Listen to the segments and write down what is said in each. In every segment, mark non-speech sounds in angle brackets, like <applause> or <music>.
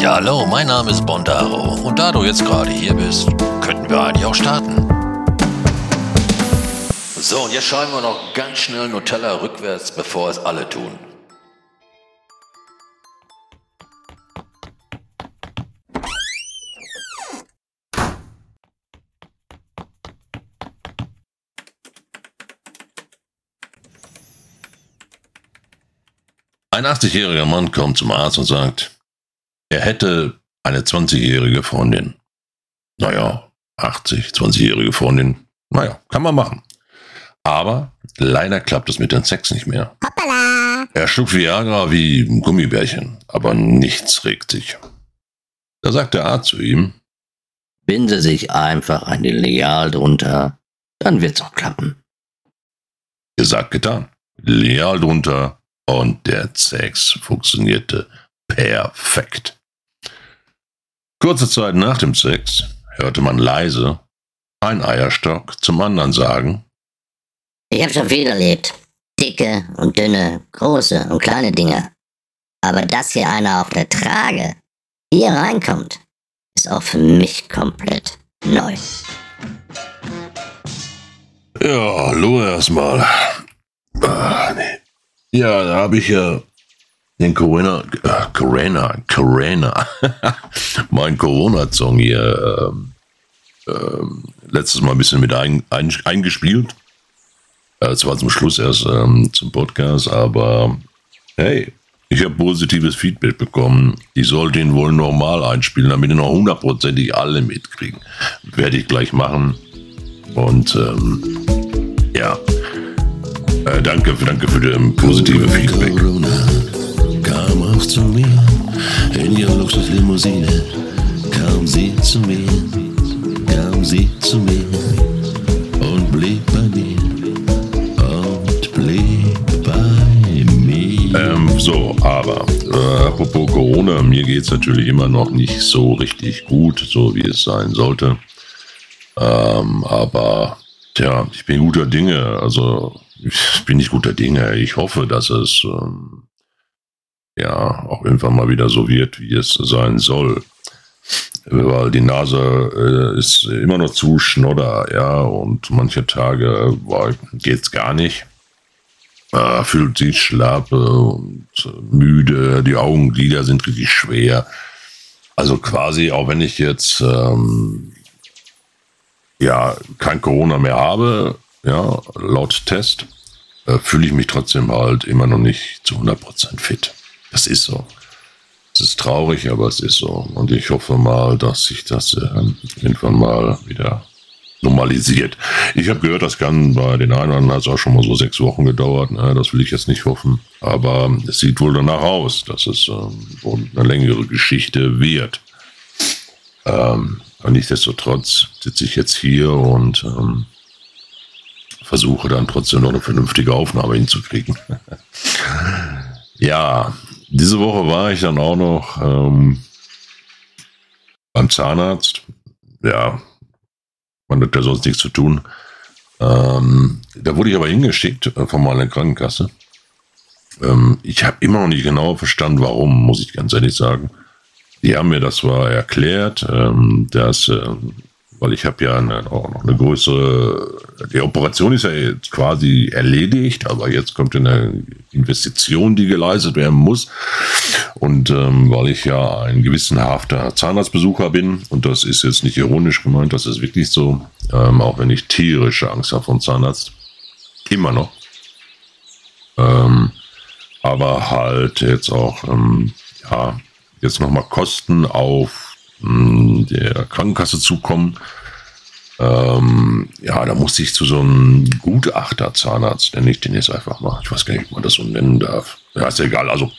Ja, hallo, mein Name ist Bondaro und da du jetzt gerade hier bist, könnten wir eigentlich auch starten. So, und jetzt schreiben wir noch ganz schnell Nutella rückwärts, bevor es alle tun. Ein 80-jähriger Mann kommt zum Arzt und sagt, er hätte eine 20-jährige Freundin. Naja, 80, 20-jährige Freundin. Naja, kann man machen. Aber leider klappt es mit dem Sex nicht mehr. Hoppala. Er schluckt Viagra wie ein Gummibärchen, aber nichts regt sich. Da sagt der Arzt zu ihm, Binde sich einfach ein Lineal drunter, dann wird's auch klappen. Gesagt, getan. Lineal drunter und der Sex funktionierte perfekt. Kurze Zeit nach dem Sex hörte man leise ein Eierstock zum anderen sagen, ich habe schon viel erlebt. Dicke und dünne, große und kleine Dinge. Aber dass hier einer auf der Trage hier reinkommt, ist auch für mich komplett neu. Ja, hallo erstmal. Ah, nee. Ja, da habe ich ja den Corona, äh, Corona, Corona, <laughs> mein Corona-Song hier ähm, ähm, letztes Mal ein bisschen mit ein, ein, eingespielt. Äh, zwar zum Schluss erst ähm, zum Podcast, aber hey, ich habe positives Feedback bekommen. Ich sollte ihn wohl normal einspielen, damit ihn noch hundertprozentig alle mitkriegen. Werde ich gleich machen. Und ähm, ja, äh, danke, danke für das positive Feedback. Corona kam auch zu mir in ihrer Luxuslimousine. Kam sie zu mir, kam sie zu mir und blieb bei mir und blieb bei mir. Ähm, so, aber äh, apropos Corona, mir geht es natürlich immer noch nicht so richtig gut, so wie es sein sollte. Ähm, aber tja, ich bin guter Dinge. Also ich bin nicht guter Dinge. Ich hoffe, dass es ähm, ja auch irgendwann mal wieder so wird, wie es sein soll. Weil die Nase äh, ist immer noch zu schnodder, ja, und manche Tage geht es gar nicht. Äh, fühlt sich schlappe und müde, die Augenlider sind richtig schwer. Also quasi, auch wenn ich jetzt ähm, ja kein Corona mehr habe, ja, laut Test, äh, fühle ich mich trotzdem halt immer noch nicht zu 100% fit. Das ist so. Es ist traurig, aber es ist so. Und ich hoffe mal, dass sich das äh, irgendwann mal wieder normalisiert. Ich habe gehört, das kann bei den einen hat es auch schon mal so sechs Wochen gedauert. Ne? Das will ich jetzt nicht hoffen. Aber es sieht wohl danach aus, dass es ähm, eine längere Geschichte wird. Ähm, nichtsdestotrotz sitze ich jetzt hier und ähm, versuche dann trotzdem noch eine vernünftige Aufnahme hinzukriegen. <laughs> ja, diese Woche war ich dann auch noch ähm, beim Zahnarzt. Ja, man hat ja sonst nichts zu tun. Ähm, da wurde ich aber hingeschickt äh, von meiner Krankenkasse. Ähm, ich habe immer noch nicht genau verstanden, warum, muss ich ganz ehrlich sagen. Die haben mir das zwar erklärt, ähm, dass, äh, weil ich habe ja eine, auch noch eine größere, die Operation ist ja jetzt quasi erledigt, aber jetzt kommt eine Investition, die geleistet werden muss. Und ähm, weil ich ja ein gewissenhafter Zahnarztbesucher bin, und das ist jetzt nicht ironisch gemeint, das ist wirklich so, ähm, auch wenn ich tierische Angst habe vom Zahnarzt, immer noch. Ähm, aber halt jetzt auch, ähm, ja, jetzt nochmal Kosten auf der Krankenkasse zukommen. Ähm, ja, da musste ich zu so einem Gutachter-Zahnarzt, nenne ich den jetzt einfach mal. Ich weiß gar nicht, ob man das so nennen darf. Ja, ist ja egal. Also,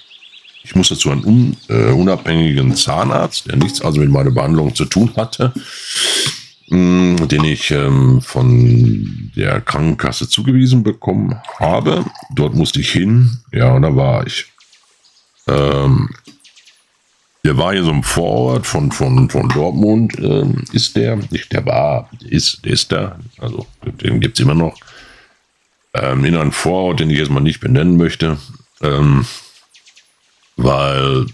ich musste zu einem äh, unabhängigen Zahnarzt, der nichts also mit meiner Behandlung zu tun hatte, hm, den ich ähm, von der Krankenkasse zugewiesen bekommen habe. Dort musste ich hin. Ja, und da war ich. Ähm, der war hier so im Vorort von, von, von Dortmund, ähm, ist der, nicht der war, ist, der ist da, also den gibt es immer noch. Ähm, in einem Vorort, den ich jetzt mal nicht benennen möchte, ähm, weil,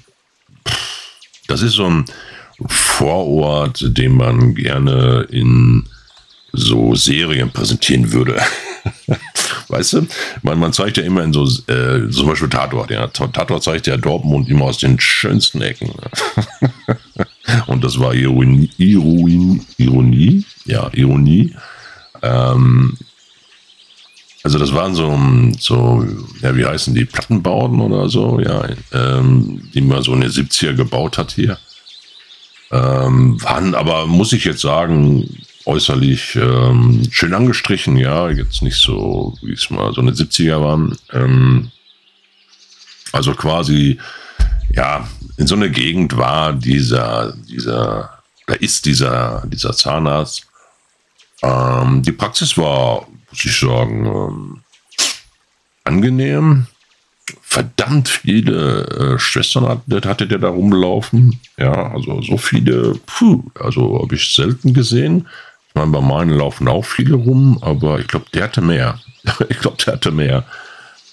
pff, Das ist so ein Vorort, den man gerne in so Serien präsentieren würde. <laughs> weißt du? Man, man zeigt ja immer in so, äh, zum Beispiel Tatort, ja. Tatort zeigt ja Dortmund immer aus den schönsten Ecken. <laughs> Und das war Ironie, Ironie, Ironie, ja, Ironie. Ähm, also das waren so, so, ja, wie heißen die, Plattenbauten oder so, ja, ähm, die man so in den 70er gebaut hat hier. Ähm, waren aber, muss ich jetzt sagen, äußerlich ähm, schön angestrichen, ja, jetzt nicht so, wie es mal so eine 70er waren. Ähm, also quasi, ja, in so einer Gegend war dieser, dieser, da ist dieser, dieser Zahnarzt. Ähm, die Praxis war, muss ich sagen, ähm, angenehm. Verdammt viele äh, Schwestern hatte, hatte der da rumlaufen. Ja, also so viele, puh, also habe ich selten gesehen meine, bei meinen laufen auch viele rum, aber ich glaube, der hatte mehr. <laughs> ich glaube, der hatte mehr.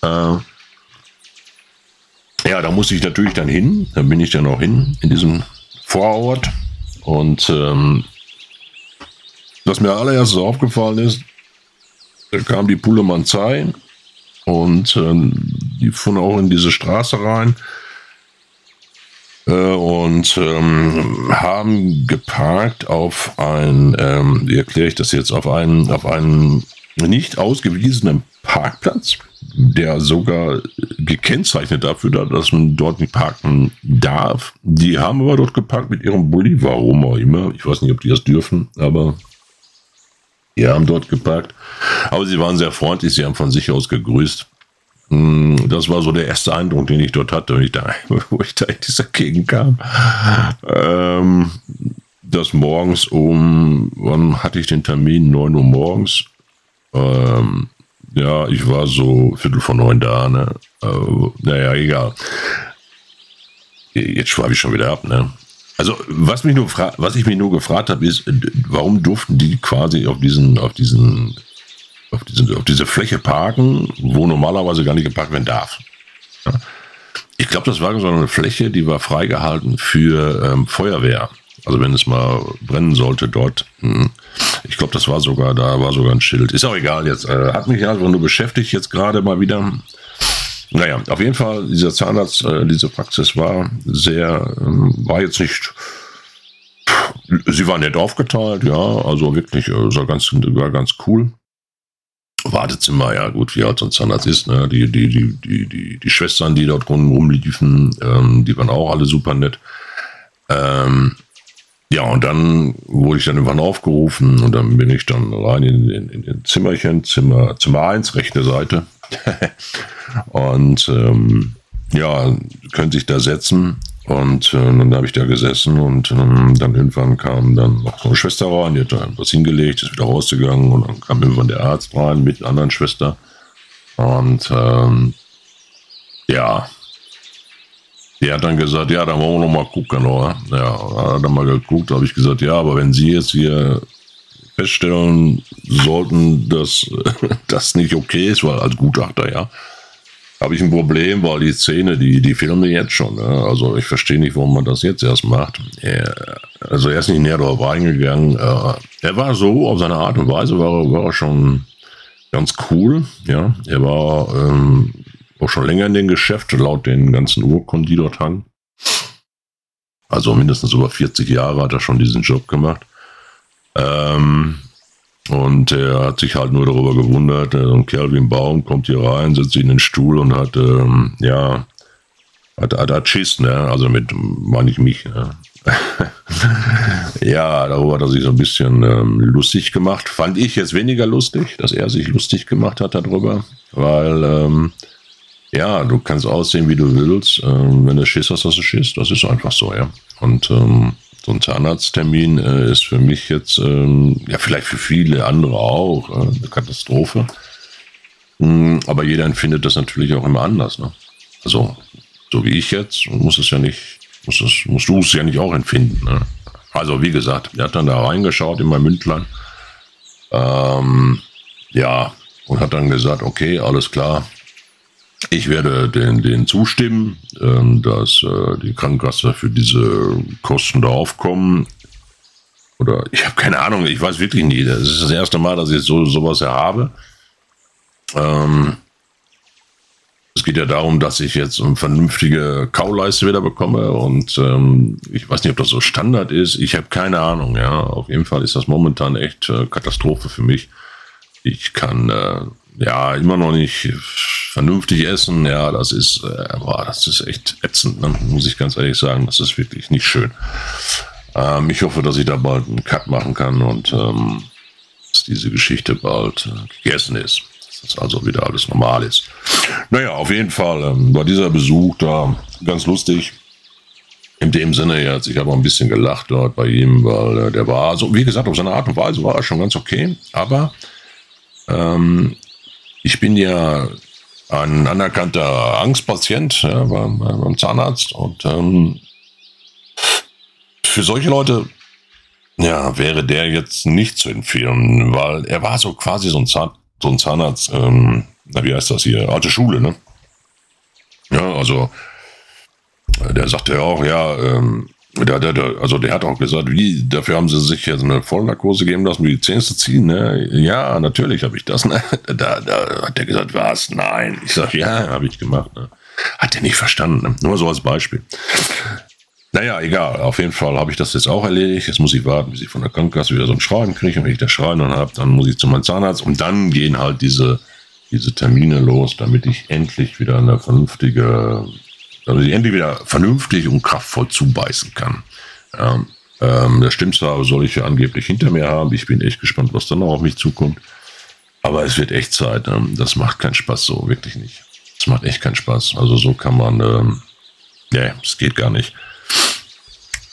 Äh, ja, da muss ich natürlich dann hin. Da bin ich dann auch hin, in diesem Vorort. Und ähm, was mir allererstes aufgefallen ist, da kam die Pulemanzei und ähm, die fuhren auch in diese Straße rein. Äh, und ähm, haben geparkt auf ein, ähm, wie erkläre ich das jetzt, auf einen, auf einen nicht ausgewiesenen Parkplatz, der sogar gekennzeichnet dafür, dass man dort nicht parken darf. Die haben aber dort geparkt mit ihrem Bulli, warum auch immer. Ich weiß nicht, ob die das dürfen, aber die haben dort geparkt. Aber sie waren sehr freundlich, sie haben von sich aus gegrüßt. Das war so der erste Eindruck, den ich dort hatte, ich da, <laughs> wo ich da in dieser Gegend kam. Ähm, das morgens um, wann hatte ich den Termin? 9 Uhr morgens. Ähm, ja, ich war so Viertel vor neun da, ne? Äh, naja, egal. Jetzt schweife ich schon wieder ab, ne? Also, was mich nur was ich mich nur gefragt habe, ist, warum durften die quasi auf diesen, auf diesen auf diese, auf diese Fläche parken, wo normalerweise gar nicht geparkt werden darf. Ja. Ich glaube, das war so eine Fläche, die war freigehalten für ähm, Feuerwehr. Also wenn es mal brennen sollte dort. Hm. Ich glaube, das war sogar, da war sogar ein Schild. Ist auch egal jetzt. Äh, hat mich einfach nur beschäftigt jetzt gerade mal wieder. Naja, auf jeden Fall, dieser Zahnarzt, äh, diese Praxis war sehr, ähm, war jetzt nicht, sie war nett aufgeteilt, ja, also wirklich, äh, war ganz, war ganz cool. Wartezimmer, ja gut, wie halt so ein Zahnarzt ist, ne? Die, die, die, die, die, die Schwestern, die dort rumliefen, ähm, die waren auch alle super nett. Ähm, ja, und dann wurde ich dann irgendwann aufgerufen und dann bin ich dann rein in, in, in den Zimmerchen, Zimmer, Zimmer 1, rechte Seite. <laughs> und ähm, ja, können sich da setzen und äh, dann habe ich da gesessen und ähm, dann irgendwann kam dann noch so eine Schwester rein, die hat da was hingelegt, ist wieder rausgegangen und dann kam irgendwann der Arzt rein mit einer anderen Schwester. Und ähm, ja, die hat dann gesagt, ja, dann wollen wir noch mal gucken, oder? Ja, hat dann mal geguckt, habe ich gesagt, ja, aber wenn Sie jetzt hier feststellen sollten, dass <laughs> das nicht okay ist, weil als Gutachter, ja, habe ich ein Problem, weil die Szene, die, die filmen jetzt schon. Ne? Also ich verstehe nicht, warum man das jetzt erst macht. Er, also er ist nicht näher darauf eingegangen. Äh, er war so, auf seine Art und Weise war, war er schon ganz cool. Ja, er war ähm, auch schon länger in dem Geschäft, laut den ganzen Urkunden, die dort hangen. Also mindestens über 40 Jahre hat er schon diesen Job gemacht. Ähm, und er hat sich halt nur darüber gewundert, äh, so ein Kerl wie ein Baum kommt hier rein, setzt sich in den Stuhl und hat, ähm, ja, hat, hat, hat Schiss, ne? Also mit meine ich mich. Ne? <laughs> ja, darüber hat er sich so ein bisschen ähm, lustig gemacht. Fand ich jetzt weniger lustig, dass er sich lustig gemacht hat darüber, weil, ähm, ja, du kannst aussehen, wie du willst. Ähm, wenn du Schiss hast, hast du Schiss. Das ist einfach so, ja. Und ähm, so ein Zahnarzttermin äh, ist für mich jetzt, ähm, ja, vielleicht für viele andere auch, äh, eine Katastrophe. Mhm, aber jeder empfindet das natürlich auch immer anders. Ne? Also, so wie ich jetzt, muss es ja nicht, muss es, musst du es ja nicht auch empfinden. Ne? Also, wie gesagt, er hat dann da reingeschaut in mein Mündlein. Ähm, ja, und hat dann gesagt, okay, alles klar. Ich werde den, den zustimmen, ähm, dass äh, die Krankenkasse für diese Kosten da aufkommen. Oder ich habe keine Ahnung, ich weiß wirklich nie. Das ist das erste Mal, dass ich so sowas ja habe. Ähm, es geht ja darum, dass ich jetzt eine vernünftige Kauleiste wieder bekomme und ähm, ich weiß nicht, ob das so Standard ist. Ich habe keine Ahnung. Ja, auf jeden Fall ist das momentan echt äh, Katastrophe für mich. Ich kann äh, ja immer noch nicht vernünftig essen. Ja, das ist, äh, boah, das ist echt ätzend. Ne? Muss ich ganz ehrlich sagen, das ist wirklich nicht schön. Ähm, ich hoffe, dass ich da bald einen Cut machen kann und ähm, dass diese Geschichte bald äh, gegessen ist dass also wieder alles normal ist. Naja, auf jeden Fall ähm, war dieser Besuch da ganz lustig. In dem Sinne jetzt, ich habe auch ein bisschen gelacht dort bei ihm, weil äh, der war, so wie gesagt, auf seine Art und Weise war er schon ganz okay. Aber ähm, ich bin ja ein anerkannter Angstpatient ja, beim, beim, Zahnarzt und ähm, für solche Leute ja, wäre der jetzt nicht zu empfehlen, weil er war so quasi so ein Zahn so ein Zahnarzt, ähm, wie heißt das hier? Alte Schule, ne? Ja, also der sagte ja auch, ja, ähm, der, der, der, also der hat auch gesagt, wie, dafür haben sie sich jetzt eine Vollnarkose geben lassen, um die Zähne zu ziehen, ne? Ja, natürlich habe ich das, ne? <laughs> Da, da hat der gesagt, was? Nein. Ich sage, ja, habe ich gemacht, ne? Hat der nicht verstanden, ne? Nur so als Beispiel. Naja, egal. Auf jeden Fall habe ich das jetzt auch erledigt. Jetzt muss ich warten, bis ich von der Krankenkasse wieder so ein Schreiben kriege. Und wenn ich das Schreiben dann habe, dann muss ich zu meinem Zahnarzt. Und dann gehen halt diese, diese Termine los, damit ich endlich wieder eine vernünftige, ich endlich wieder vernünftig und kraftvoll zubeißen kann. Ja, ähm, das stimmt zwar, soll ich ja angeblich hinter mir haben. Ich bin echt gespannt, was dann noch auf mich zukommt. Aber es wird echt Zeit. Ne? Das macht keinen Spaß so, wirklich nicht. Es macht echt keinen Spaß. Also so kann man, ähm, nee, es geht gar nicht.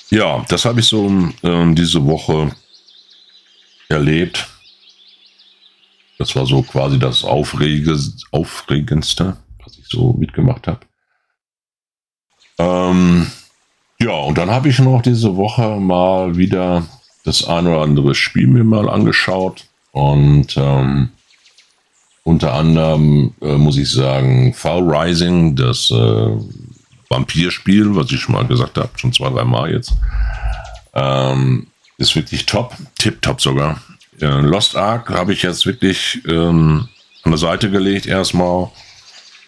Ja, das habe ich so ähm, diese Woche erlebt. Das war so quasi das Aufrege, Aufregendste, was ich so mitgemacht habe. Ähm, ja, und dann habe ich noch diese Woche mal wieder das ein oder andere Spiel mir mal angeschaut. Und ähm, unter anderem äh, muss ich sagen, Fall Rising, das äh, Vampirspiel, was ich schon mal gesagt habe, schon zwei, drei Mal jetzt. Ähm, ist wirklich top, tip-top sogar. Äh, Lost Ark habe ich jetzt wirklich ähm, an der Seite gelegt erstmal.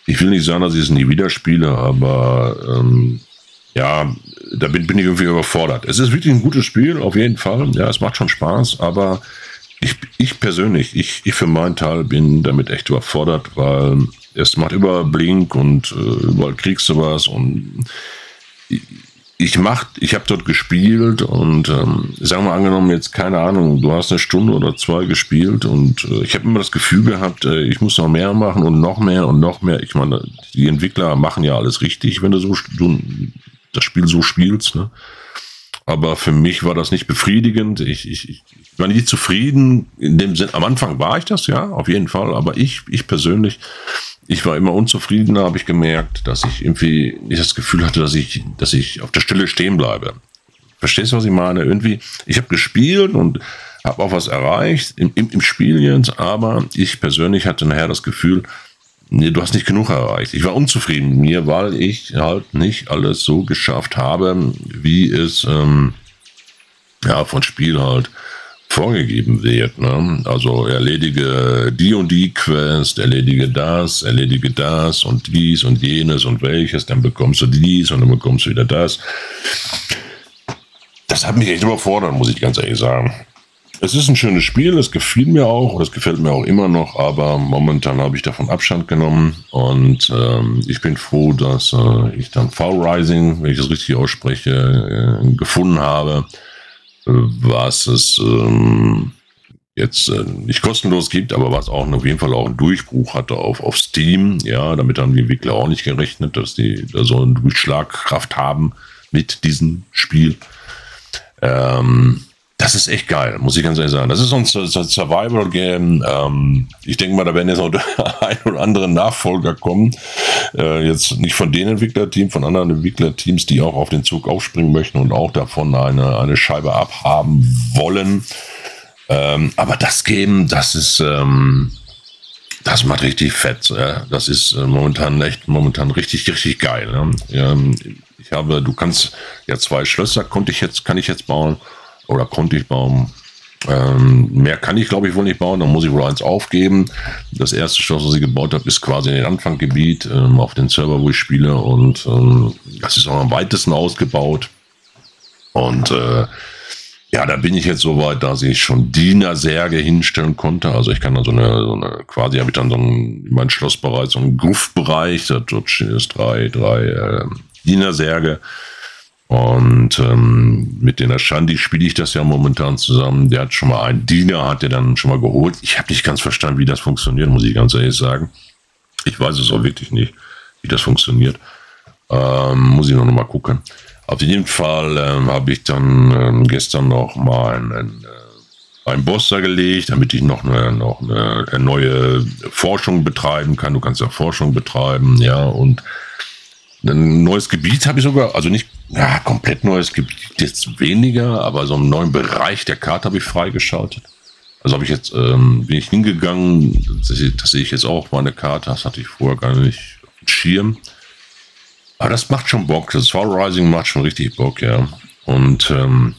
Ich will nicht sagen, dass ich es nie wieder spiele, aber ähm, ja, da bin, bin ich irgendwie überfordert. Es ist wirklich ein gutes Spiel, auf jeden Fall. Ja, es macht schon Spaß, aber ich, ich persönlich, ich, ich für meinen Teil bin damit echt überfordert, weil es macht überall Blink und äh, überall kriegst du was und ich mach, ich habe dort gespielt und ähm, sagen wir angenommen jetzt keine Ahnung, du hast eine Stunde oder zwei gespielt und äh, ich habe immer das Gefühl gehabt, äh, ich muss noch mehr machen und noch mehr und noch mehr. Ich meine, die Entwickler machen ja alles richtig, wenn du so du das Spiel so spielst. Ne? Aber für mich war das nicht befriedigend. Ich, ich, ich war nicht zufrieden. In dem Sinn, am Anfang war ich das, ja, auf jeden Fall. Aber ich, ich persönlich ich war immer unzufriedener, habe ich gemerkt, dass ich irgendwie nicht das Gefühl hatte, dass ich, dass ich auf der Stelle stehen bleibe. Verstehst du, was ich meine? Irgendwie, ich habe gespielt und habe auch was erreicht im, im, im Spiel jetzt, aber ich persönlich hatte nachher das Gefühl, nee, du hast nicht genug erreicht. Ich war unzufrieden mit mir, weil ich halt nicht alles so geschafft habe, wie es ähm, ja von Spiel halt vorgegeben wird. Ne? Also erledige die und die Quest, erledige das, erledige das und dies und jenes und welches, dann bekommst du dies und dann bekommst du wieder das. Das hat mich echt überfordert, muss ich ganz ehrlich sagen. Es ist ein schönes Spiel, es gefiel mir auch, es gefällt mir auch immer noch, aber momentan habe ich davon Abstand genommen und ähm, ich bin froh, dass äh, ich dann Fall Rising, wenn ich das richtig ausspreche, äh, gefunden habe was es ähm, jetzt äh, nicht kostenlos gibt, aber was auch auf jeden Fall auch einen Durchbruch hatte auf, auf Steam. Ja, damit haben die Entwickler auch nicht gerechnet, dass die da so eine Durchschlagkraft haben mit diesem Spiel. Ähm, das ist echt geil, muss ich ganz ehrlich sagen. Das ist so ein Survival-Game. Ähm, ich denke mal, da werden jetzt noch <laughs> ein oder andere Nachfolger kommen. Äh, jetzt nicht von den Entwicklerteams, von anderen Entwicklerteams, die auch auf den Zug aufspringen möchten und auch davon eine, eine Scheibe abhaben wollen. Ähm, aber das Game, das ist, ähm, das macht richtig fett. Ja. Das ist äh, momentan echt, momentan richtig, richtig geil. Ne? Ich habe, du kannst ja zwei Schlösser konnte ich jetzt, kann ich jetzt bauen oder konnte ich bauen. Ähm, mehr kann ich, glaube ich, wohl nicht bauen. Dann muss ich wohl eins aufgeben. Das erste Schloss, was ich gebaut habe, ist quasi in den Anfanggebiet ähm, auf den Server, wo ich spiele. Und ähm, das ist auch am weitesten ausgebaut. Und äh, ja, da bin ich jetzt so weit, dass ich schon Dienersärge hinstellen konnte. Also ich kann da so eine, so eine quasi habe ich dann so ein, mein Schlossbereich, so einen Gruftbereich, dort stehen es drei, drei äh, Dienersärge. Und ähm, mit den Ashandi spiele ich das ja momentan zusammen. Der hat schon mal einen Diener, hat der dann schon mal geholt. Ich habe nicht ganz verstanden, wie das funktioniert, muss ich ganz ehrlich sagen. Ich weiß es auch wirklich nicht, wie das funktioniert. Ähm, muss ich noch mal gucken. Auf jeden Fall ähm, habe ich dann ähm, gestern noch mal einen, äh, einen Boss da gelegt, damit ich noch eine, noch eine neue Forschung betreiben kann. Du kannst ja Forschung betreiben, ja, und ein neues Gebiet habe ich sogar, also nicht ja, komplett neues Gebiet jetzt weniger, aber so einen neuen Bereich der Karte habe ich freigeschaltet. Also habe ich jetzt, ähm, bin ich hingegangen, das, das, sehe ich jetzt auch meine Karte, das hatte ich vorher gar nicht auf dem Schirm. Aber das macht schon Bock, das Fall Rising macht schon richtig Bock, ja. Und ähm,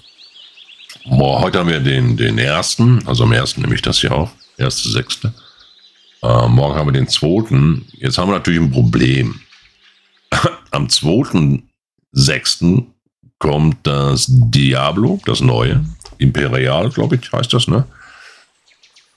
boah, heute haben wir den, den ersten, also am ersten nehme ich das hier auf, erste, sechste. Äh, morgen haben wir den zweiten. Jetzt haben wir natürlich ein Problem am 2.6. kommt das Diablo, das neue. Imperial, glaube ich, heißt das, ne?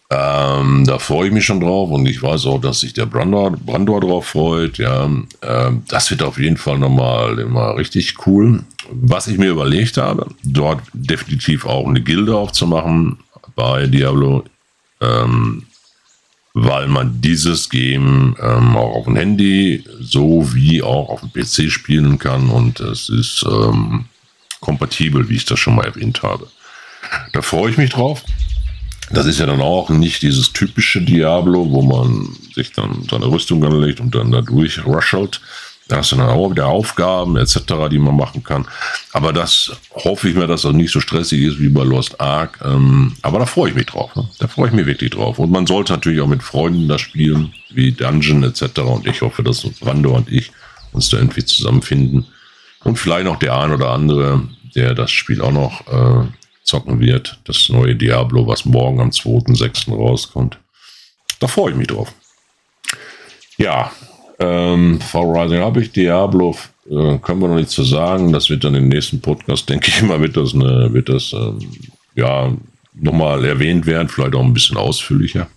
Ähm, da freue ich mich schon drauf und ich weiß auch, dass sich der Brandor, Brandor drauf freut. Ja, ähm, das wird auf jeden Fall nochmal immer richtig cool. Was ich mir überlegt habe, dort definitiv auch eine Gilde aufzumachen bei Diablo. Ähm, weil man dieses Game ähm, auch auf dem Handy sowie auch auf dem PC spielen kann und es ist ähm, kompatibel, wie ich das schon mal erwähnt habe. Da freue ich mich drauf. Das ist ja dann auch nicht dieses typische Diablo, wo man sich dann seine Rüstung anlegt und dann da durchrushelt, da hast du dann auch wieder Aufgaben etc., die man machen kann. Aber das hoffe ich mir, dass das nicht so stressig ist wie bei Lost Ark. Ähm, aber da freue ich mich drauf. Ne? Da freue ich mich wirklich drauf. Und man sollte natürlich auch mit Freunden das spielen, wie Dungeon etc. Und ich hoffe, dass Brando und ich uns da irgendwie zusammenfinden. Und vielleicht noch der ein oder andere, der das Spiel auch noch äh, zocken wird. Das neue Diablo, was morgen am 2.6. rauskommt. Da freue ich mich drauf. Ja, ähm, Fall Rising habe ich, Diablo äh, können wir noch nicht zu sagen. Das wird dann im nächsten Podcast, denke ich mal, wird das, eine, wird das ähm, ja nochmal erwähnt werden, vielleicht auch ein bisschen ausführlicher.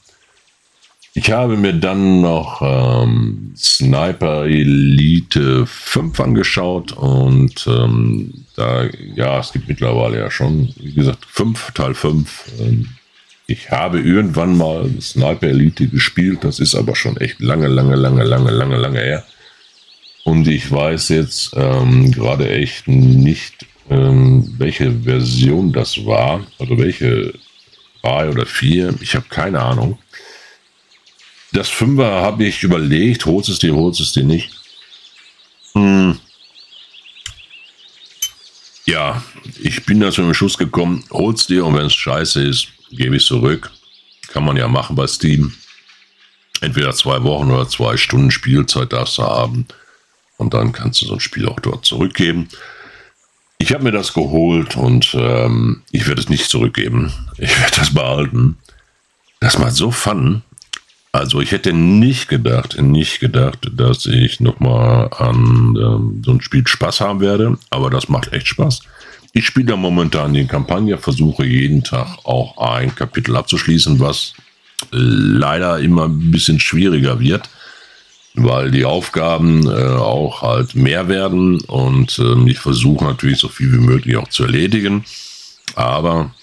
Ich habe mir dann noch ähm, Sniper Elite 5 angeschaut und ähm, da, ja, es gibt mittlerweile ja schon, wie gesagt, 5, Teil 5. Ähm, ich habe irgendwann mal Sniper Elite gespielt, das ist aber schon echt lange, lange, lange, lange, lange, lange her. Und ich weiß jetzt ähm, gerade echt nicht, ähm, welche Version das war, also welche drei oder vier, ich habe keine Ahnung. Das Fünfer habe ich überlegt, holst es dir, holst es dir nicht. Hm. Ja, ich bin da zu einem Schuss gekommen, hol's dir und wenn es scheiße ist, gebe ich zurück. Kann man ja machen bei Steam. Entweder zwei Wochen oder zwei Stunden Spielzeit darfst du haben. Und dann kannst du so ein Spiel auch dort zurückgeben. Ich habe mir das geholt und ähm, ich werde es nicht zurückgeben. Ich werde das behalten. Das macht so Fun. Also ich hätte nicht gedacht, nicht gedacht, dass ich nochmal an ähm, so ein Spiel Spaß haben werde. Aber das macht echt Spaß. Ich spiele momentan die Kampagne, versuche jeden Tag auch ein Kapitel abzuschließen, was leider immer ein bisschen schwieriger wird, weil die Aufgaben äh, auch halt mehr werden und äh, ich versuche natürlich so viel wie möglich auch zu erledigen. Aber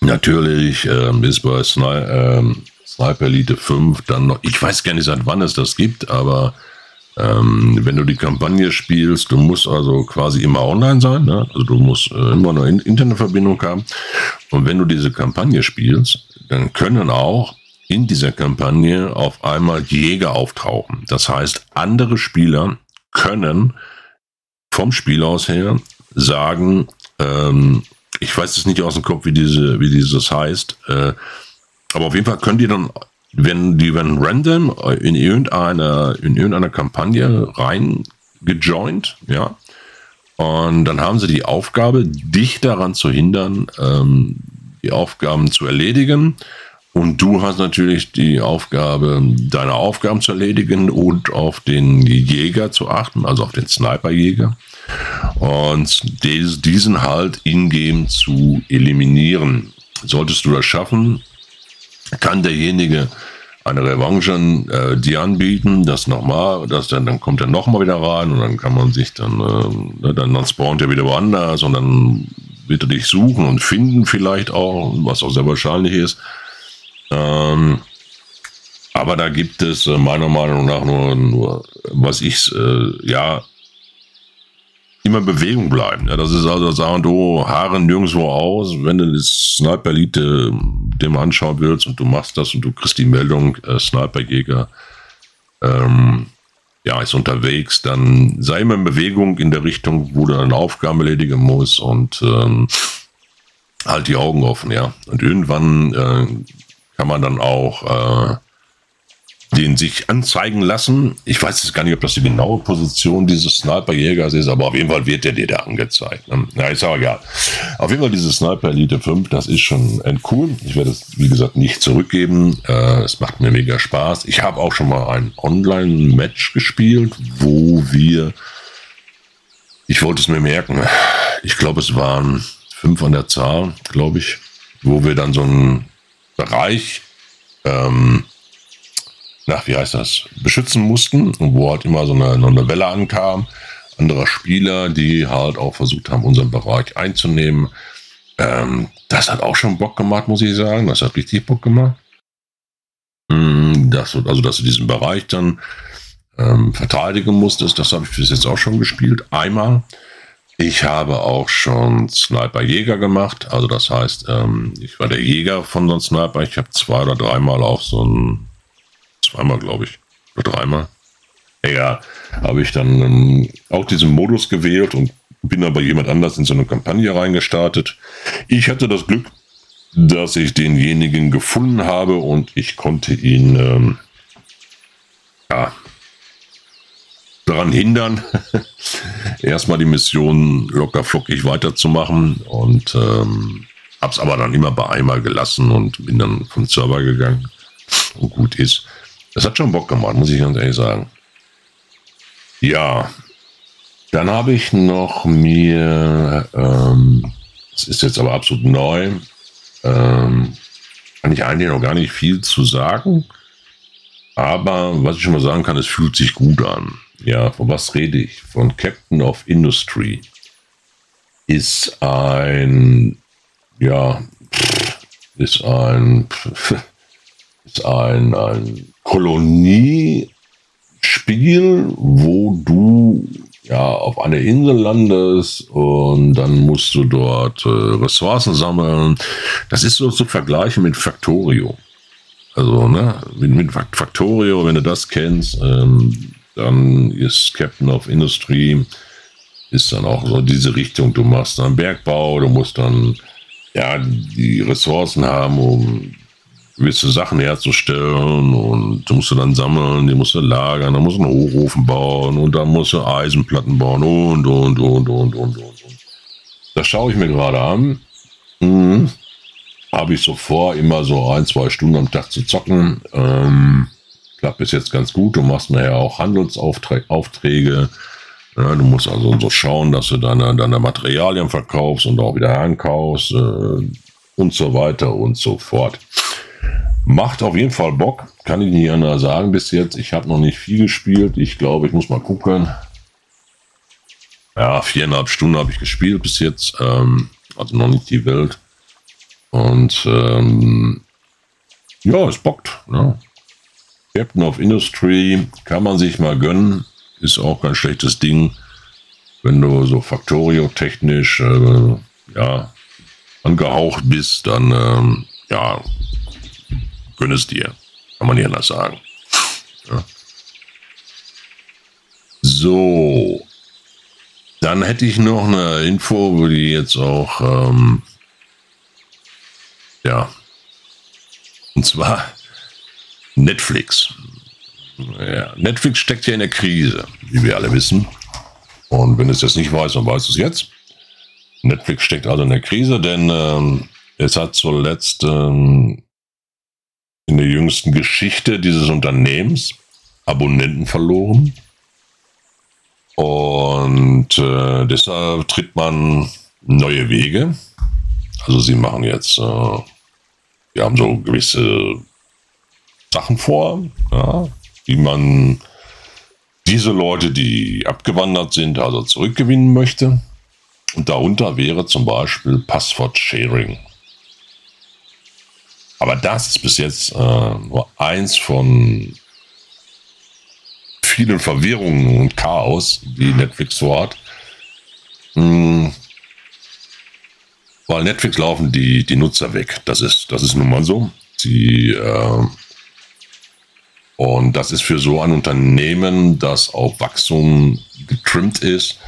natürlich äh, ist bei Sni äh, Sniper Elite 5 dann noch, ich weiß gar nicht, seit wann es das gibt, aber ähm, wenn du die Kampagne spielst, du musst also quasi immer online sein, ne? also du musst äh, immer eine Internetverbindung haben. Und wenn du diese Kampagne spielst, dann können auch in dieser Kampagne auf einmal Jäger auftauchen. Das heißt, andere Spieler können vom Spiel aus her sagen, ähm, ich weiß es nicht aus dem Kopf, wie diese, wie dieses heißt, äh, aber auf jeden Fall können die dann wenn die werden random in irgendeine, in irgendeine Kampagne reingejoint, ja. Und dann haben sie die Aufgabe, dich daran zu hindern, ähm, die Aufgaben zu erledigen. Und du hast natürlich die Aufgabe, deine Aufgaben zu erledigen und auf den Jäger zu achten, also auf den Sniperjäger. Und diesen halt in-game zu eliminieren. Solltest du das schaffen, kann derjenige eine Revanche äh, dir anbieten, das nochmal, das dann, dann kommt er nochmal wieder rein und dann kann man sich dann, äh, ne, dann, dann spawnt er wieder woanders und dann wird er dich suchen und finden vielleicht auch, was auch sehr wahrscheinlich ist. Ähm, aber da gibt es äh, meiner Meinung nach nur, nur was ich, äh, ja, immer Bewegung bleiben. Ja, das ist also sagen du Haare nirgendwo aus, wenn du das Sniper Elite dem anschauen willst und du machst das und du kriegst die Meldung äh, Sniperjäger ähm, ja ist unterwegs, dann sei immer in Bewegung in der Richtung, wo du eine Aufgabe erledigen musst und ähm, halt die Augen offen, ja. Und irgendwann äh, kann man dann auch äh, den sich anzeigen lassen. Ich weiß jetzt gar nicht, ob das die genaue Position dieses Sniper-Jägers ist, aber auf jeden Fall wird der dir da angezeigt. Ne? Na, ist aber egal. Auf jeden Fall diese Sniper Elite 5, das ist schon cool. Ich werde es, wie gesagt, nicht zurückgeben. Äh, es macht mir mega Spaß. Ich habe auch schon mal ein Online-Match gespielt, wo wir, ich wollte es mir merken, ich glaube, es waren fünf an der Zahl, glaube ich, wo wir dann so einen Bereich ähm, nach, wie heißt das, beschützen mussten wo halt immer so eine, eine Welle ankam, anderer Spieler, die halt auch versucht haben, unseren Bereich einzunehmen. Ähm, das hat auch schon Bock gemacht, muss ich sagen. Das hat richtig Bock gemacht. Mm, das, also, dass du diesen Bereich dann ähm, verteidigen musstest, das habe ich bis jetzt auch schon gespielt. Einmal. Ich habe auch schon Sniper Jäger gemacht. Also das heißt, ähm, ich war der Jäger von so einem Sniper. Ich habe zwei oder dreimal auch so ein zweimal, glaube ich, oder dreimal. Ja, habe ich dann ähm, auch diesen Modus gewählt und bin aber jemand anders in so eine Kampagne reingestartet. Ich hatte das Glück, dass ich denjenigen gefunden habe und ich konnte ihn ähm, ja, daran hindern, <laughs> erstmal die Mission locker flockig weiterzumachen und ähm, habe es aber dann immer bei einmal gelassen und bin dann vom Server gegangen und gut ist. Das hat schon Bock gemacht, muss ich ganz ehrlich sagen. Ja, dann habe ich noch mir, ähm, das ist jetzt aber absolut neu, ähm, kann ich eigentlich noch gar nicht viel zu sagen. Aber was ich schon mal sagen kann, es fühlt sich gut an. Ja, von was rede ich? Von Captain of Industry. Ist ein, ja, ist ein, <laughs> ist ein, ein Koloniespiel, wo du ja auf einer Insel landest und dann musst du dort äh, Ressourcen sammeln. Das ist so zu vergleichen mit Factorio. Also, ne, mit, mit Factorio, wenn du das kennst, ähm, dann ist Captain of Industry, ist dann auch so diese Richtung. Du machst dann Bergbau, du musst dann ja die Ressourcen haben, um gewisse Sachen herzustellen und du musst du dann sammeln, die musst du lagern, dann musst du einen Hochofen bauen und dann musst du Eisenplatten bauen und, und, und, und, und, und. Das schaue ich mir gerade an. Mhm. Habe ich so vor, immer so ein, zwei Stunden am Tag zu zocken. Ähm, klappt bis jetzt ganz gut. Du machst nachher auch Handelsaufträge. Ja, du musst also so schauen, dass du deine, deine Materialien verkaufst und auch wieder ankaufst äh, und so weiter und so fort. Macht auf jeden Fall Bock, kann ich nicht anders sagen bis jetzt. Ich habe noch nicht viel gespielt. Ich glaube, ich muss mal gucken. Ja, viereinhalb Stunden habe ich gespielt bis jetzt. Ähm, also noch nicht die Welt. Und ähm, ja, es bockt. Ne? Captain of Industry kann man sich mal gönnen. Ist auch kein schlechtes Ding. Wenn du so Factorio-technisch äh, ja, angehaucht bist, dann ähm, ja, gönn es dir. Kann man nicht anders sagen. Ja. So. Dann hätte ich noch eine Info, wo die jetzt auch, ähm, ja. Und zwar Netflix. Ja, Netflix steckt ja in der Krise, wie wir alle wissen. Und wenn es jetzt nicht weiß, dann weiß es jetzt. Netflix steckt also in der Krise, denn ähm, es hat zuletzt ähm, in der jüngsten Geschichte dieses Unternehmens Abonnenten verloren. Und äh, deshalb tritt man neue Wege. Also sie machen jetzt, äh, wir haben so gewisse Sachen vor, ja, wie man diese Leute, die abgewandert sind, also zurückgewinnen möchte. Und darunter wäre zum Beispiel Passwort-Sharing. Aber das ist bis jetzt äh, nur eins von vielen Verwirrungen und Chaos, die Netflix so hat. Hm. Weil Netflix laufen die, die Nutzer weg. Das ist, das ist nun mal so. Sie, äh, und das ist für so ein Unternehmen, das auf Wachstum getrimmt ist,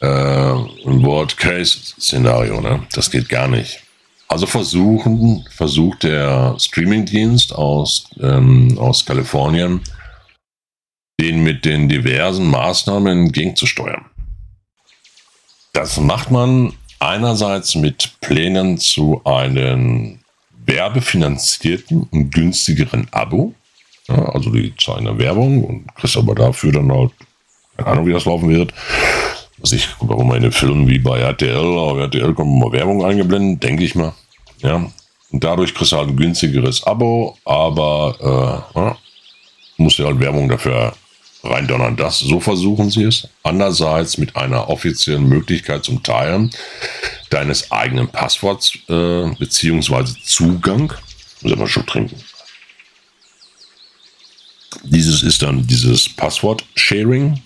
äh, ein Worst-Case-Szenario. Ne? Das geht gar nicht. Also versuchen, versucht der Streamingdienst aus, ähm, aus Kalifornien, den mit den diversen Maßnahmen entgegenzusteuern. Das macht man einerseits mit Plänen zu einem werbefinanzierten und günstigeren Abo. Ja, also die zahlen Werbung und kriegst aber dafür dann halt, keine Ahnung, wie das laufen wird. Also ich, warum in den Filmen wie bei RTL, auf RTL kommt mal Werbung eingeblendet, denke ich mal. Ja. Und dadurch kriegst du halt ein günstigeres Abo, aber äh, ja, musst du halt Werbung dafür reindonnern. Das, so versuchen sie es. Andererseits mit einer offiziellen Möglichkeit zum Teilen deines eigenen Passworts äh, beziehungsweise Zugang. Muss aber schon trinken. Dieses ist dann dieses Passwort-Sharing.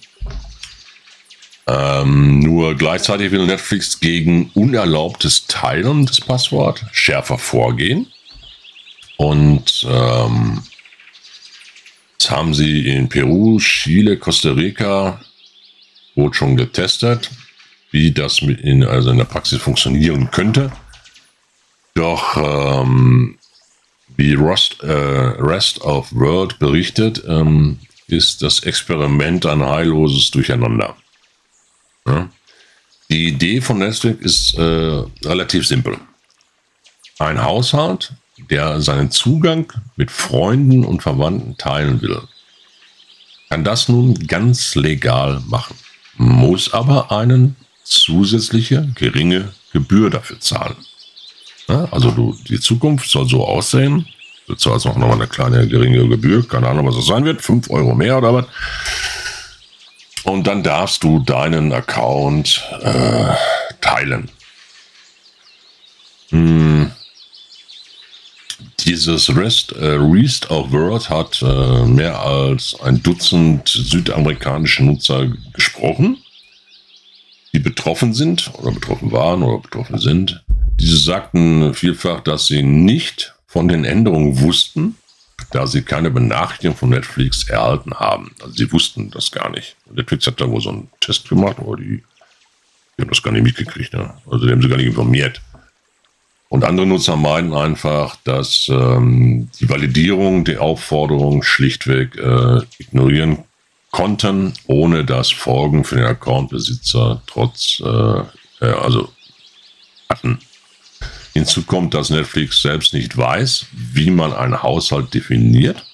Ähm, nur gleichzeitig will Netflix gegen unerlaubtes Teilen des Passworts schärfer vorgehen. Und ähm, das haben sie in Peru, Chile, Costa Rica wohl schon getestet, wie das mit in, also in der Praxis funktionieren könnte. Doch ähm, wie Rust, äh, Rest of World berichtet, ähm, ist das Experiment ein heilloses Durcheinander. Ja? Die Idee von Netflix ist äh, relativ simpel. Ein Haushalt der seinen Zugang mit Freunden und Verwandten teilen will, kann das nun ganz legal machen, muss aber eine zusätzliche geringe Gebühr dafür zahlen. Ja, also du, die Zukunft soll so aussehen, du zahlst noch mal eine kleine geringe Gebühr, keine Ahnung, was das sein wird, 5 Euro mehr oder was. Und dann darfst du deinen Account äh, teilen. Hm, dieses Rest, äh, Rest of World hat äh, mehr als ein Dutzend südamerikanische Nutzer gesprochen, die betroffen sind oder betroffen waren oder betroffen sind. Diese sagten vielfach, dass sie nicht von den Änderungen wussten, da sie keine Benachrichtigung von Netflix erhalten haben. Also sie wussten das gar nicht. Netflix hat da wohl so einen Test gemacht, aber die, die haben das gar nicht mitgekriegt. Ne? Also die haben sie gar nicht informiert. Und andere Nutzer meinen einfach, dass ähm, die Validierung der Aufforderung schlichtweg äh, ignorieren konnten, ohne dass Folgen für den Accountbesitzer trotz, äh, äh, also hatten. Hinzu kommt, dass Netflix selbst nicht weiß, wie man einen Haushalt definiert.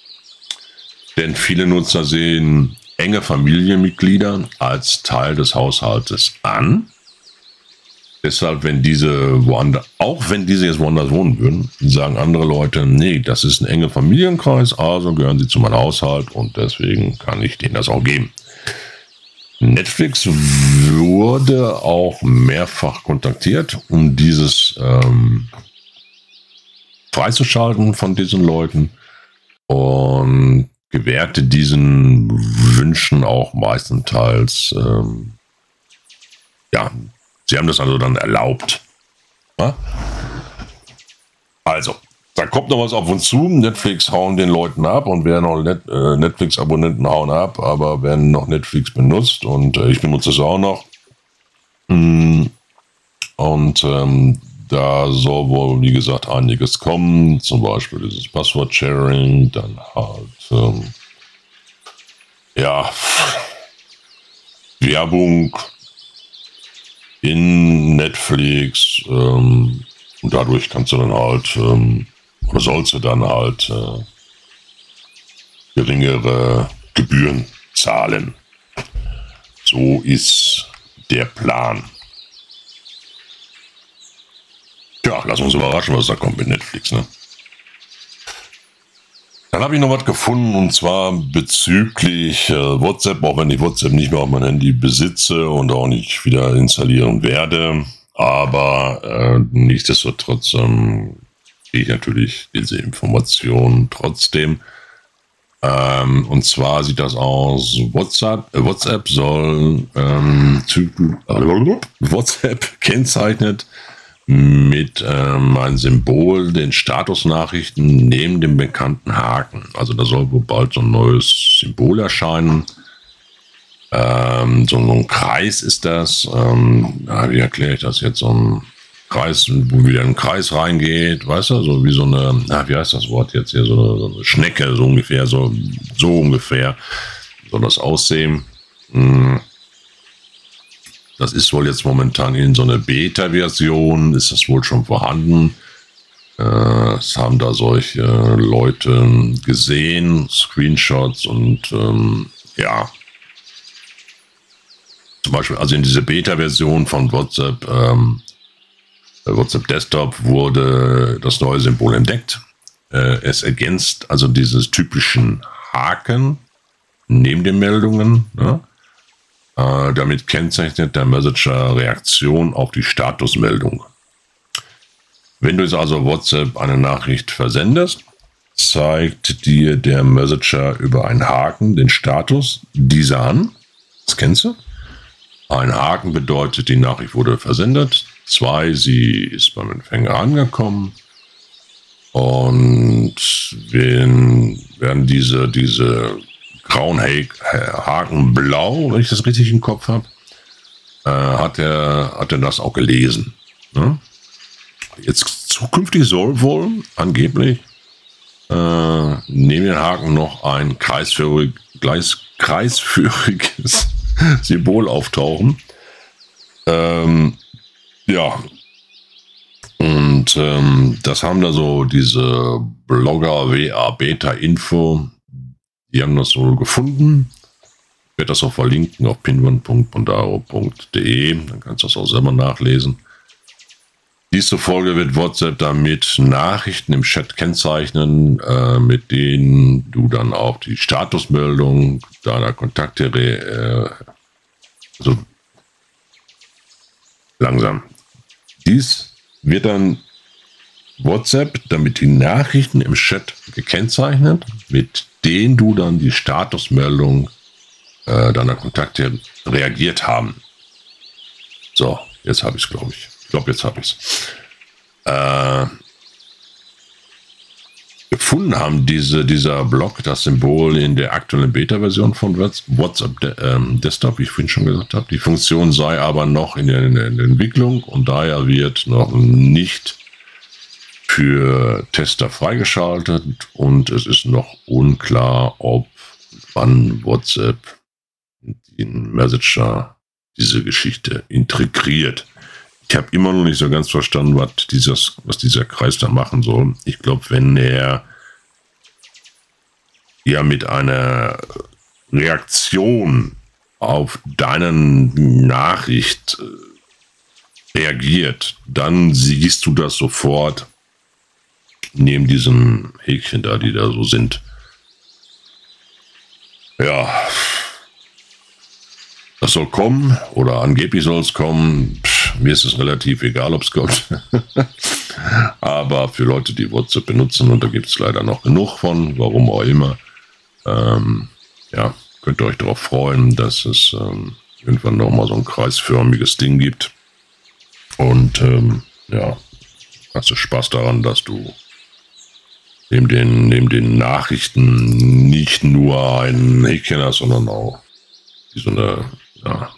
Denn viele Nutzer sehen enge Familienmitglieder als Teil des Haushaltes an Deshalb, wenn diese woanders, auch wenn diese jetzt woanders wohnen würden, sagen andere Leute, nee, das ist ein enger Familienkreis, also gehören sie zu meinem Haushalt und deswegen kann ich denen das auch geben. Netflix wurde auch mehrfach kontaktiert, um dieses ähm, freizuschalten von diesen Leuten und gewährte diesen Wünschen auch meistenteils ähm, ja, Sie haben das also dann erlaubt. Ja? Also, da kommt noch was auf uns zu. Netflix hauen den Leuten ab und wer noch Net, äh, Netflix-Abonnenten hauen ab, aber werden noch Netflix benutzt und äh, ich benutze es auch noch. Mm, und ähm, da soll wohl, wie gesagt, einiges kommen. Zum Beispiel dieses Passwort-Sharing, dann halt, ähm, ja, <laughs> Werbung in Netflix. Ähm, und dadurch kannst du dann halt, ähm, oder sollst du dann halt äh, geringere Gebühren zahlen. So ist der Plan. Ja, lass uns überraschen, was da kommt mit Netflix, ne? Dann habe ich noch was gefunden und zwar bezüglich äh, WhatsApp, auch wenn ich WhatsApp nicht mehr auf meinem Handy besitze und auch nicht wieder installieren werde. Aber äh, nichtsdestotrotz ähm, kriege ich natürlich diese Informationen trotzdem. Ähm, und zwar sieht das aus, WhatsApp, äh, WhatsApp soll ähm, äh, WhatsApp kennzeichnet mit ähm, einem Symbol den Statusnachrichten neben dem bekannten Haken. Also da soll wohl bald so ein neues Symbol erscheinen. Ähm, so, ein Kreis ist das. Ähm, ja, wie erkläre ich das jetzt? So ein Kreis, wo wieder ein Kreis reingeht, weißt du, so wie so eine, na, wie heißt das Wort jetzt hier, so eine, so eine Schnecke, so ungefähr, so, so ungefähr soll das aussehen. Hm. Das ist wohl jetzt momentan in so einer Beta-Version, ist das wohl schon vorhanden. Äh, es haben da solche Leute gesehen, Screenshots und ähm, ja. Zum Beispiel, also in dieser Beta-Version von WhatsApp, ähm, WhatsApp Desktop wurde das neue Symbol entdeckt. Äh, es ergänzt also dieses typischen Haken neben den Meldungen. Ne? Äh, damit kennzeichnet der Messenger Reaktion auf die Statusmeldung. Wenn du jetzt also WhatsApp eine Nachricht versendest, zeigt dir der Messenger über einen Haken den Status dieser an. Das kennst du? Ein Haken bedeutet, die Nachricht wurde versendet. Zwei, sie ist beim Empfänger angekommen. Und wenn, werden diese, diese grauen Haken blau, wenn ich das richtig im Kopf habe, äh, hat, er, hat er das auch gelesen. Ne? Jetzt zukünftig soll wohl angeblich äh, neben den Haken noch ein kreisführig, gleis, kreisführiges <laughs> Symbol auftauchen. Ähm, ja. Und ähm, das haben da so diese Blogger WA Beta Info die haben das wohl gefunden. Ich werde das auch verlinken auf pinwand.bondaro.de. Dann kannst du das auch selber nachlesen. Diese Folge wird WhatsApp damit Nachrichten im Chat kennzeichnen, äh, mit denen du dann auch die Statusmeldung deiner Kontakte, äh, also langsam. Dies wird dann WhatsApp damit die Nachrichten im Chat gekennzeichnet, mit denen du dann die Statusmeldung äh, deiner Kontakte reagiert haben. So, jetzt habe ich es, glaube ich. Ich glaube, jetzt habe ich es. Äh, gefunden haben diese, dieser Blog das Symbol in der aktuellen Beta-Version von WhatsApp de, ähm, Desktop, wie ich vorhin schon gesagt habe. Die Funktion sei aber noch in der, in der Entwicklung und daher wird noch nicht für Tester freigeschaltet und es ist noch unklar, ob wann WhatsApp den Messenger diese Geschichte integriert. Ich habe immer noch nicht so ganz verstanden, was, dieses, was dieser Kreis da machen soll. Ich glaube, wenn er ja mit einer Reaktion auf deine Nachricht äh, reagiert, dann siehst du das sofort neben diesem Häkchen da, die da so sind. Ja, das soll kommen oder angeblich soll es kommen. Pff, mir ist es relativ egal, ob es kommt. <laughs> Aber für Leute, die WhatsApp benutzen, und da gibt es leider noch genug von, warum auch immer, ähm, ja, könnt ihr euch darauf freuen, dass es ähm, irgendwann nochmal so ein kreisförmiges Ding gibt. Und ähm, ja, hast du Spaß daran, dass du neben den, neben den Nachrichten nicht nur ein Häkchen hast, sondern auch wie so eine, ja,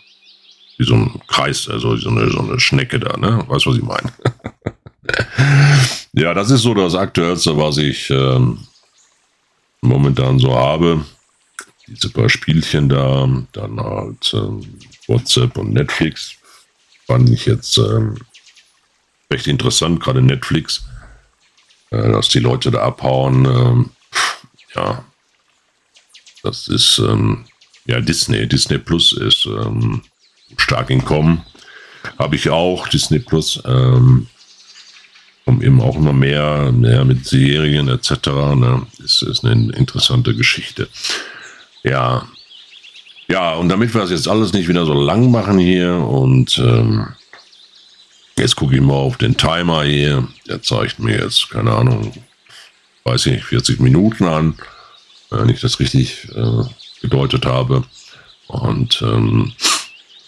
wie so ein Kreis, also so eine, so eine Schnecke da, ne? Weißt du, was ich meine? <laughs> ja, das ist so das Aktuellste, was ich ähm, momentan so habe. Diese paar Spielchen da, dann halt ähm, WhatsApp und Netflix. Fand ich jetzt ähm, recht interessant, gerade Netflix, äh, dass die Leute da abhauen. Ähm, ja, das ist ähm, ja Disney. Disney Plus ist ähm, stark in Kommen. Habe ich auch, Disney Plus. Ähm, kommen eben auch immer mehr, mehr mit Serien etc. Ne? Das ist eine interessante Geschichte. Ja. Ja, und damit wir das jetzt alles nicht wieder so lang machen hier und ähm, jetzt gucke ich mal auf den Timer hier. Der zeigt mir jetzt, keine Ahnung, weiß ich, 40 Minuten an, wenn ich das richtig äh, gedeutet habe. Und ähm,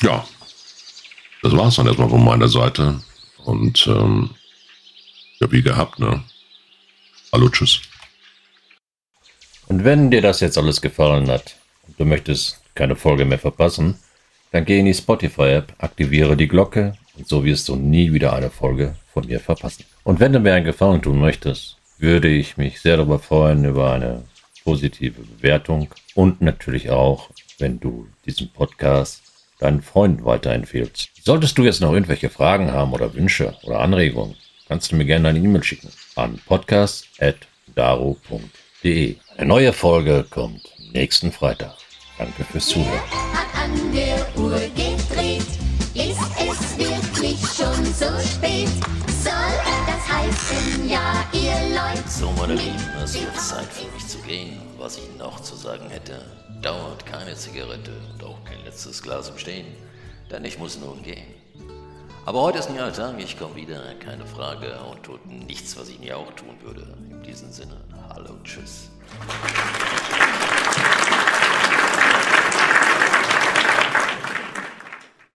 ja, das war es dann erstmal von meiner Seite. Und ähm, ja, wie gehabt, ne? Hallo, tschüss. Und wenn dir das jetzt alles gefallen hat und du möchtest keine Folge mehr verpassen, dann geh in die Spotify-App, aktiviere die Glocke und so wirst du nie wieder eine Folge von mir verpassen. Und wenn du mir einen Gefallen tun möchtest, würde ich mich sehr darüber freuen über eine positive Bewertung und natürlich auch, wenn du diesen Podcast deinen Freunden weiterempfehlst. Solltest du jetzt noch irgendwelche Fragen haben oder Wünsche oder Anregungen, kannst du mir gerne eine E-Mail schicken an podcast.daro.de. Eine neue Folge kommt nächsten Freitag. Danke fürs Zuhören. Hat an der Uhr gedreht. Ist es wirklich schon so spät? Soll das heißen, ja, ihr Leute? So, meine Lieben, es wird Zeit für mich zu gehen. Was ich noch zu sagen hätte, dauert keine Zigarette und auch kein letztes Glas im Stehen, denn ich muss nun gehen. Aber heute ist ein neuer Tag, ich komme wieder, keine Frage, und tut nichts, was ich nie auch tun würde. In diesem Sinne, hallo, tschüss.